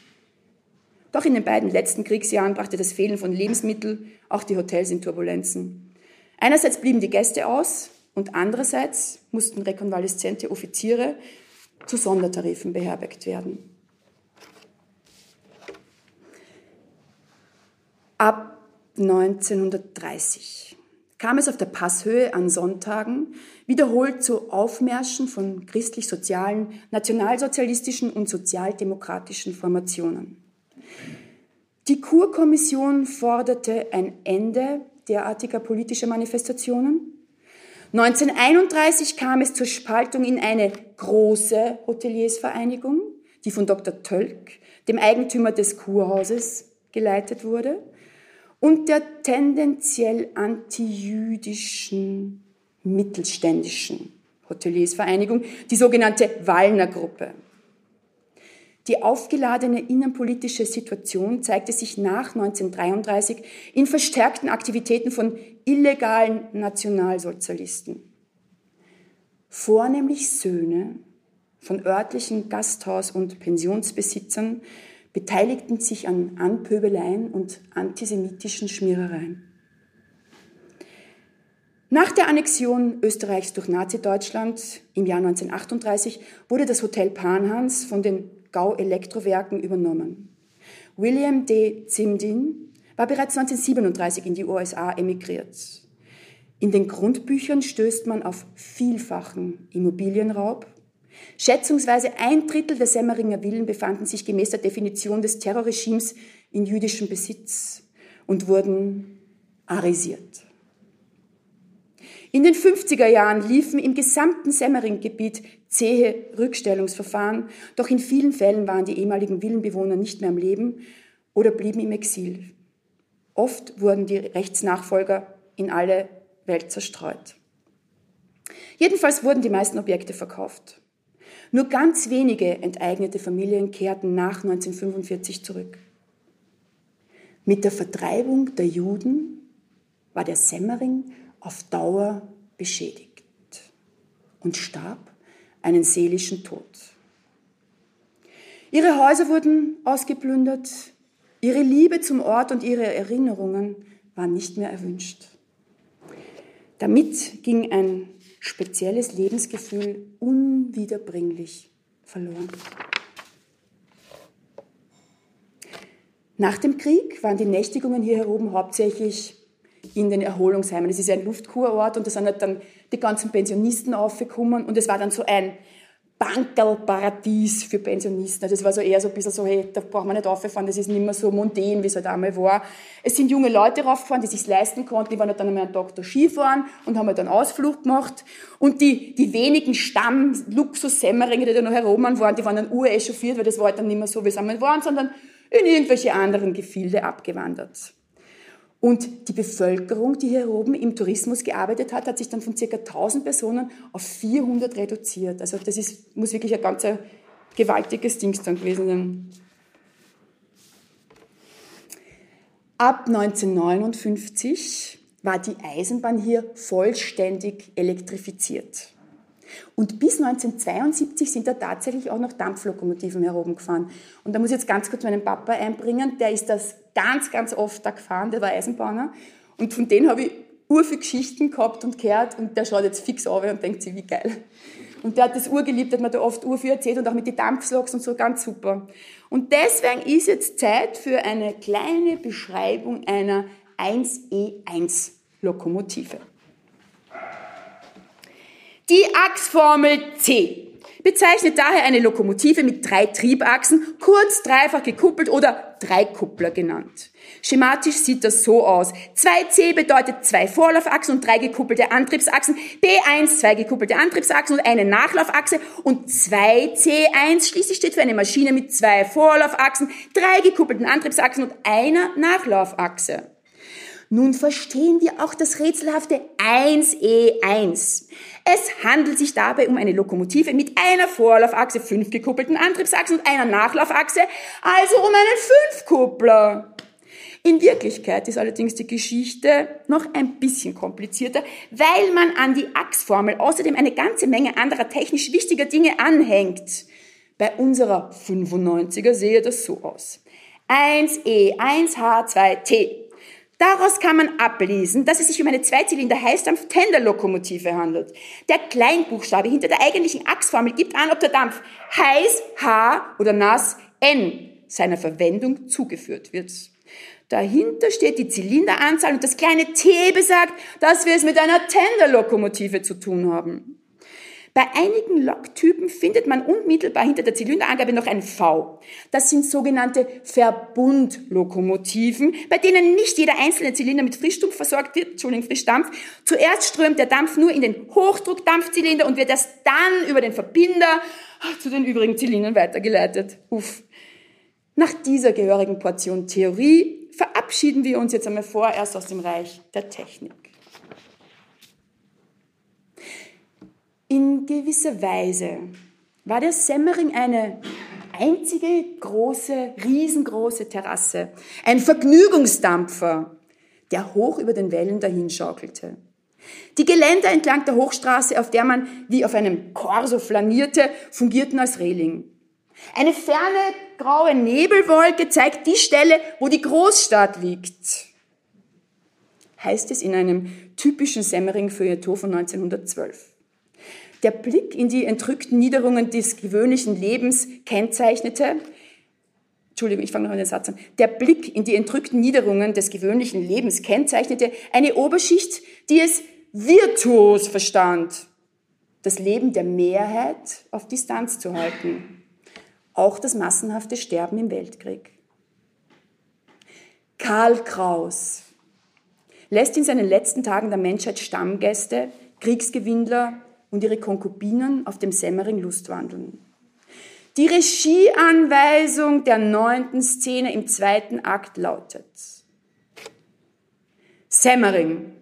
Doch in den beiden letzten Kriegsjahren brachte das Fehlen von Lebensmitteln auch die Hotels in Turbulenzen. Einerseits blieben die Gäste aus und andererseits mussten rekonvaleszente Offiziere zu Sondertarifen beherbergt werden. Ab 1930 kam es auf der Passhöhe an Sonntagen wiederholt zu Aufmärschen von christlich-sozialen, nationalsozialistischen und sozialdemokratischen Formationen. Die Kurkommission forderte ein Ende derartiger politischer Manifestationen. 1931 kam es zur Spaltung in eine große Hoteliersvereinigung, die von Dr. Tölk, dem Eigentümer des Kurhauses, geleitet wurde und der tendenziell antijüdischen mittelständischen Hoteliersvereinigung, die sogenannte Wallner Gruppe. Die aufgeladene innenpolitische Situation zeigte sich nach 1933 in verstärkten Aktivitäten von illegalen Nationalsozialisten. Vornehmlich Söhne von örtlichen Gasthaus- und Pensionsbesitzern beteiligten sich an Anpöbeleien und antisemitischen Schmierereien. Nach der Annexion Österreichs durch Nazi-Deutschland im Jahr 1938 wurde das Hotel Panhans von den Gau Elektrowerken übernommen. William D. Zimdin war bereits 1937 in die USA emigriert. In den Grundbüchern stößt man auf vielfachen Immobilienraub, Schätzungsweise ein Drittel der Semmeringer Villen befanden sich gemäß der Definition des Terrorregimes in jüdischem Besitz und wurden arisiert. In den 50er Jahren liefen im gesamten Semmering-Gebiet zähe Rückstellungsverfahren, doch in vielen Fällen waren die ehemaligen Villenbewohner nicht mehr am Leben oder blieben im Exil. Oft wurden die Rechtsnachfolger in alle Welt zerstreut. Jedenfalls wurden die meisten Objekte verkauft. Nur ganz wenige enteignete Familien kehrten nach 1945 zurück. Mit der Vertreibung der Juden war der Semmering auf Dauer beschädigt und starb einen seelischen Tod. Ihre Häuser wurden ausgeplündert, ihre Liebe zum Ort und ihre Erinnerungen waren nicht mehr erwünscht. Damit ging ein spezielles Lebensgefühl unwiederbringlich verloren. Nach dem Krieg waren die Nächtigungen hier oben hauptsächlich in den Erholungsheimen. Es ist ein Luftkurort und da sind halt dann die ganzen Pensionisten aufgekommen und es war dann so ein Bankerlparadies für Pensionisten. Das war so eher so ein bisschen so, hey, da braucht man nicht rauffahren, das ist nicht mehr so mundän, wie es halt einmal war. Es sind junge Leute raufgefahren, die sich leisten konnten, die waren halt dann einmal einen da Skifahren und haben halt einen Ausflug gemacht. Und die, die wenigen Stamm-Luxus-Semmeringe, die da noch herum waren, die waren dann urechauffiert, weil das war halt dann nicht mehr so, wie es einmal waren, sondern in irgendwelche anderen Gefilde abgewandert. Und die Bevölkerung, die hier oben im Tourismus gearbeitet hat, hat sich dann von ca. 1000 Personen auf 400 reduziert. Also das ist, muss wirklich ein ganz gewaltiges Ding dann gewesen sein. Ab 1959 war die Eisenbahn hier vollständig elektrifiziert. Und bis 1972 sind da tatsächlich auch noch Dampflokomotiven herumgefahren. Und da muss ich jetzt ganz kurz meinen Papa einbringen, der ist das ganz, ganz oft da gefahren, der war Eisenbahner. Und von denen habe ich ur viele Geschichten gehabt und gehört und der schaut jetzt fix auf und denkt sich, wie geil. Und der hat das urgeliebt, hat mir da oft ur viel erzählt und auch mit den Dampfloks und so, ganz super. Und deswegen ist jetzt Zeit für eine kleine Beschreibung einer 1E1 Lokomotive. Die Achsformel C bezeichnet daher eine Lokomotive mit drei Triebachsen, kurz dreifach gekuppelt oder Dreikuppler genannt. Schematisch sieht das so aus. 2C bedeutet zwei Vorlaufachsen und drei gekuppelte Antriebsachsen, B1 zwei gekuppelte Antriebsachsen und eine Nachlaufachse und 2C1 schließlich steht für eine Maschine mit zwei Vorlaufachsen, drei gekuppelten Antriebsachsen und einer Nachlaufachse. Nun verstehen wir auch das rätselhafte 1E1. Es handelt sich dabei um eine Lokomotive mit einer Vorlaufachse, fünf gekuppelten Antriebsachsen und einer Nachlaufachse, also um einen Fünfkuppler. In Wirklichkeit ist allerdings die Geschichte noch ein bisschen komplizierter, weil man an die Achsformel außerdem eine ganze Menge anderer technisch wichtiger Dinge anhängt. Bei unserer 95er sehe das so aus. 1E, 1H2T. Daraus kann man ablesen, dass es sich um eine Zweizylinder-Heißdampf-Tenderlokomotive handelt. Der Kleinbuchstabe hinter der eigentlichen Achsformel gibt an, ob der Dampf heiß H oder nass N seiner Verwendung zugeführt wird. Dahinter steht die Zylinderanzahl und das kleine T besagt, dass wir es mit einer Tenderlokomotive zu tun haben. Bei einigen Loktypen findet man unmittelbar hinter der Zylinderangabe noch ein V. Das sind sogenannte Verbundlokomotiven, bei denen nicht jeder einzelne Zylinder mit Frischdampf versorgt wird, Entschuldigung, Frischdampf. Zuerst strömt der Dampf nur in den Hochdruckdampfzylinder und wird erst dann über den Verbinder zu den übrigen Zylindern weitergeleitet. Uff. Nach dieser gehörigen Portion Theorie verabschieden wir uns jetzt einmal vorerst aus dem Reich der Technik. In gewisser Weise war der Semmering eine einzige große, riesengroße Terrasse, ein Vergnügungsdampfer, der hoch über den Wellen dahinschaukelte. Die Geländer entlang der Hochstraße, auf der man wie auf einem Korso flanierte, fungierten als Reling. Eine ferne graue Nebelwolke zeigt die Stelle, wo die Großstadt liegt, heißt es in einem typischen Semmering-Feuilleton von 1912. Der Blick in die entrückten Niederungen des gewöhnlichen Lebens kennzeichnete, Entschuldigung, ich fange noch den Satz an. Der Blick in die entrückten Niederungen des gewöhnlichen Lebens kennzeichnete eine Oberschicht, die es virtuos verstand. das Leben der Mehrheit auf Distanz zu halten. Auch das massenhafte Sterben im Weltkrieg. Karl Kraus lässt in seinen letzten Tagen der Menschheit Stammgäste, Kriegsgewinnler und ihre Konkubinen auf dem Semmering lustwandeln. Die Regieanweisung der neunten Szene im zweiten Akt lautet Semmering,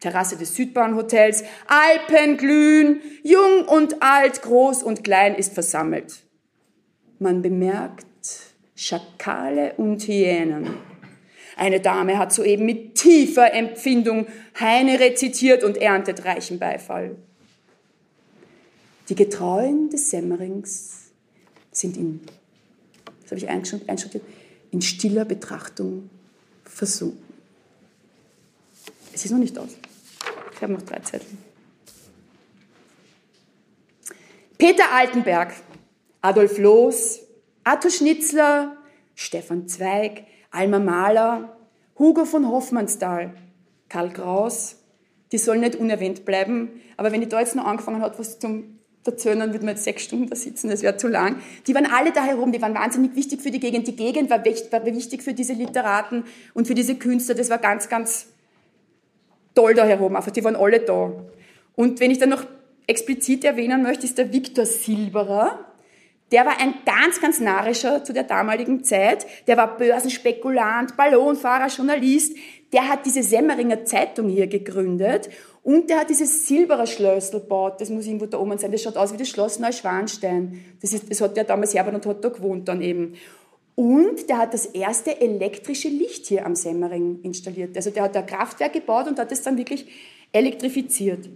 Terrasse des Südbahnhotels, Alpen glühen, jung und alt, groß und klein ist versammelt. Man bemerkt Schakale und Hyänen. Eine Dame hat soeben mit tiefer Empfindung Heine rezitiert und erntet reichen Beifall. Die Getreuen des Semmerings sind in, das habe ich einstudiert, in stiller Betrachtung versunken. Es ist noch nicht aus. Ich habe noch drei Zettel. Peter Altenberg, Adolf Loos, Arthur Schnitzler, Stefan Zweig, Alma Mahler, Hugo von Hoffmannsthal, Karl Kraus, die sollen nicht unerwähnt bleiben. Aber wenn ich da jetzt noch angefangen habe, was zum erzählen, dann würde man jetzt sechs Stunden da sitzen, das wäre zu lang. Die waren alle da herum, die waren wahnsinnig wichtig für die Gegend. Die Gegend war wichtig für diese Literaten und für diese Künstler. Das war ganz, ganz toll da herum. Einfach, die waren alle da. Und wenn ich dann noch explizit erwähnen möchte, ist der Viktor Silberer. Der war ein ganz, ganz narrischer zu der damaligen Zeit. Der war Börsenspekulant, Ballonfahrer, Journalist. Der hat diese Semmeringer Zeitung hier gegründet und der hat dieses Silberer Schlössl gebaut. Das muss irgendwo da oben sein. Das schaut aus wie das Schloss Neuschwanstein. Das, ist, das hat der damals hergebaut und hat da gewohnt dann eben. Und der hat das erste elektrische Licht hier am Semmering installiert. Also der hat ein Kraftwerk gebaut und hat es dann wirklich elektrifiziert.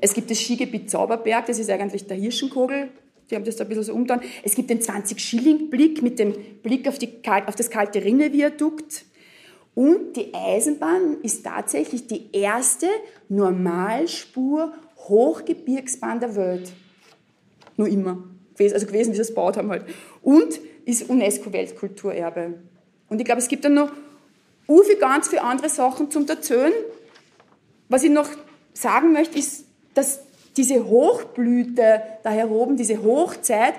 Es gibt das Skigebiet Zauberberg, das ist eigentlich der Hirschenkogel. Die haben das da ein bisschen so umgetan. Es gibt den 20-Schilling-Blick mit dem Blick auf, die, auf das kalte Rinne-Viadukt. Und die Eisenbahn ist tatsächlich die erste Normalspur Hochgebirgsbahn der Welt. Nur immer. Also gewesen, wie sie es gebaut haben halt. Und ist UNESCO-Weltkulturerbe. Und ich glaube, es gibt dann noch viel, ganz viele andere Sachen zum Erzählen. Was ich noch sagen möchte, ist, dass diese Hochblüte da hier oben, diese Hochzeit,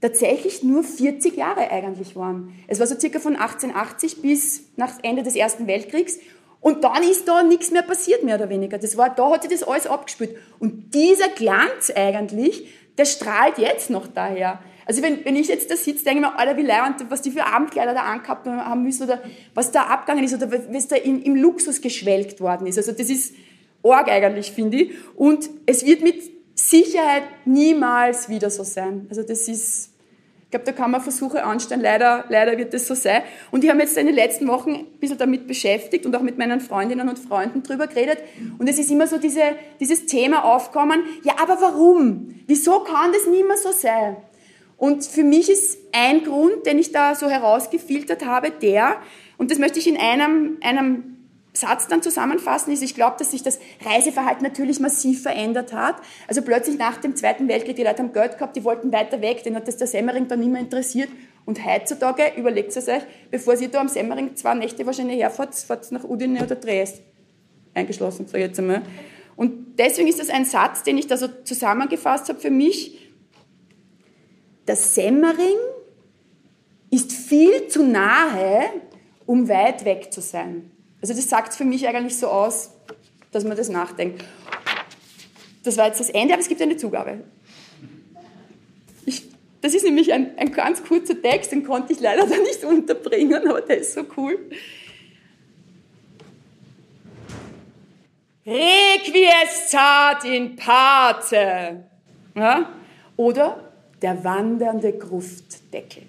tatsächlich nur 40 Jahre eigentlich waren. Es war so circa von 1880 bis nach Ende des Ersten Weltkriegs. Und dann ist da nichts mehr passiert, mehr oder weniger. Das war, da hat sich das alles abgespült. Und dieser Glanz eigentlich, der strahlt jetzt noch daher. Also wenn, wenn ich jetzt da sitze, denke ich mir, Alter, wie leid, was die für Abendkleider da angehabt haben müssen oder was da abgegangen ist oder was da in, im Luxus geschwelgt worden ist. Also das ist arg eigentlich, finde ich. Und es wird mit Sicherheit niemals wieder so sein. Also das ist, ich glaube, da kann man Versuche anstellen. Leider, leider wird das so sein. Und ich habe jetzt in den letzten Wochen ein bisschen damit beschäftigt und auch mit meinen Freundinnen und Freunden drüber geredet. Und es ist immer so diese, dieses Thema aufkommen, ja, aber warum? Wieso kann das nie mehr so sein? Und für mich ist ein Grund, den ich da so herausgefiltert habe, der, und das möchte ich in einem, einem Satz dann zusammenfassen, ist, ich glaube, dass sich das Reiseverhalten natürlich massiv verändert hat. Also plötzlich nach dem Zweiten Weltkrieg, die Leute haben Geld gehabt, die wollten weiter weg, denen hat das der Semmering dann mehr interessiert. Und heutzutage, überlegt es euch, bevor ihr da am Semmering zwei Nächte wahrscheinlich herfahrt, fahrt nach Udine oder Dresden. Eingeschlossen, sage ich jetzt einmal. Und deswegen ist das ein Satz, den ich da so zusammengefasst habe für mich, der Semmering ist viel zu nahe, um weit weg zu sein. Also das sagt für mich eigentlich so aus, dass man das nachdenkt. Das war jetzt das Ende, aber es gibt eine Zugabe. Ich, das ist nämlich ein, ein ganz kurzer Text, den konnte ich leider da nicht unterbringen, aber der ist so cool. Requiescat in pace. Ja? Oder der wandernde Gruftdeckel.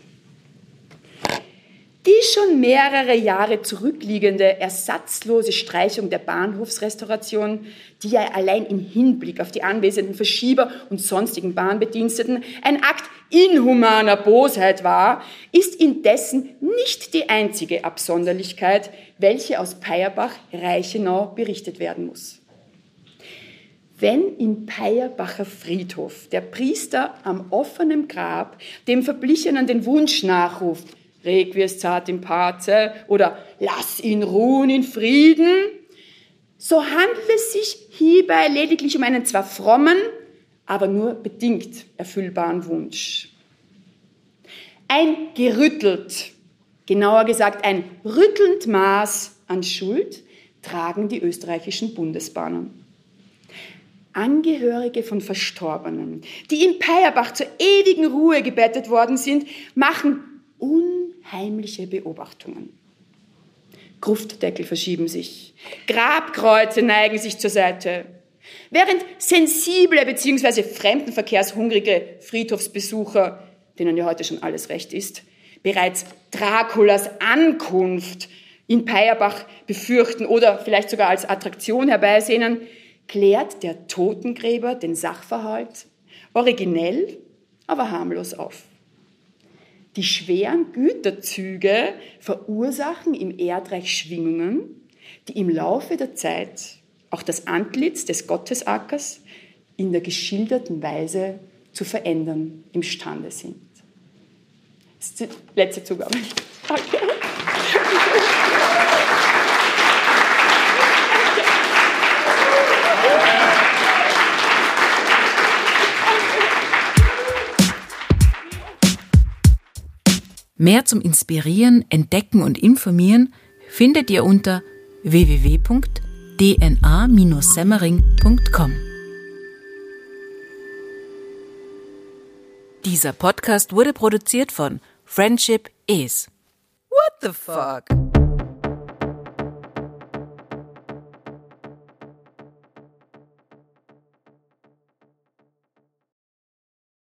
Die schon mehrere Jahre zurückliegende ersatzlose Streichung der Bahnhofsrestauration, die ja allein im Hinblick auf die anwesenden Verschieber und sonstigen Bahnbediensteten ein Akt inhumaner Bosheit war, ist indessen nicht die einzige Absonderlichkeit, welche aus Peierbach-Reichenau berichtet werden muss. Wenn im Peierbacher Friedhof der Priester am offenen Grab dem Verblichenen den Wunsch nachruft, Requiescat in pace oder Lass ihn ruhen in Frieden, So handelt es sich hierbei lediglich um einen zwar frommen, aber nur bedingt erfüllbaren Wunsch. Ein gerüttelt, genauer gesagt ein rüttelnd Maß an Schuld tragen die österreichischen Bundesbahnen. Angehörige von Verstorbenen, die in Peierbach zur ewigen Ruhe gebettet worden sind, machen unheimliche Beobachtungen. Gruftdeckel verschieben sich, Grabkreuze neigen sich zur Seite. Während sensible bzw. fremdenverkehrshungrige Friedhofsbesucher, denen ja heute schon alles recht ist, bereits Draculas Ankunft in Peierbach befürchten oder vielleicht sogar als Attraktion herbeisehnen, klärt der Totengräber den Sachverhalt originell, aber harmlos auf. Die schweren Güterzüge verursachen im Erdreich Schwingungen, die im Laufe der Zeit auch das Antlitz des Gottesackers in der geschilderten Weise zu verändern imstande sind. Letzte Zugabe. Danke. Mehr zum Inspirieren, Entdecken und Informieren findet ihr unter www.dna-semmering.com. Dieser Podcast wurde produziert von Friendship Is. What the fuck?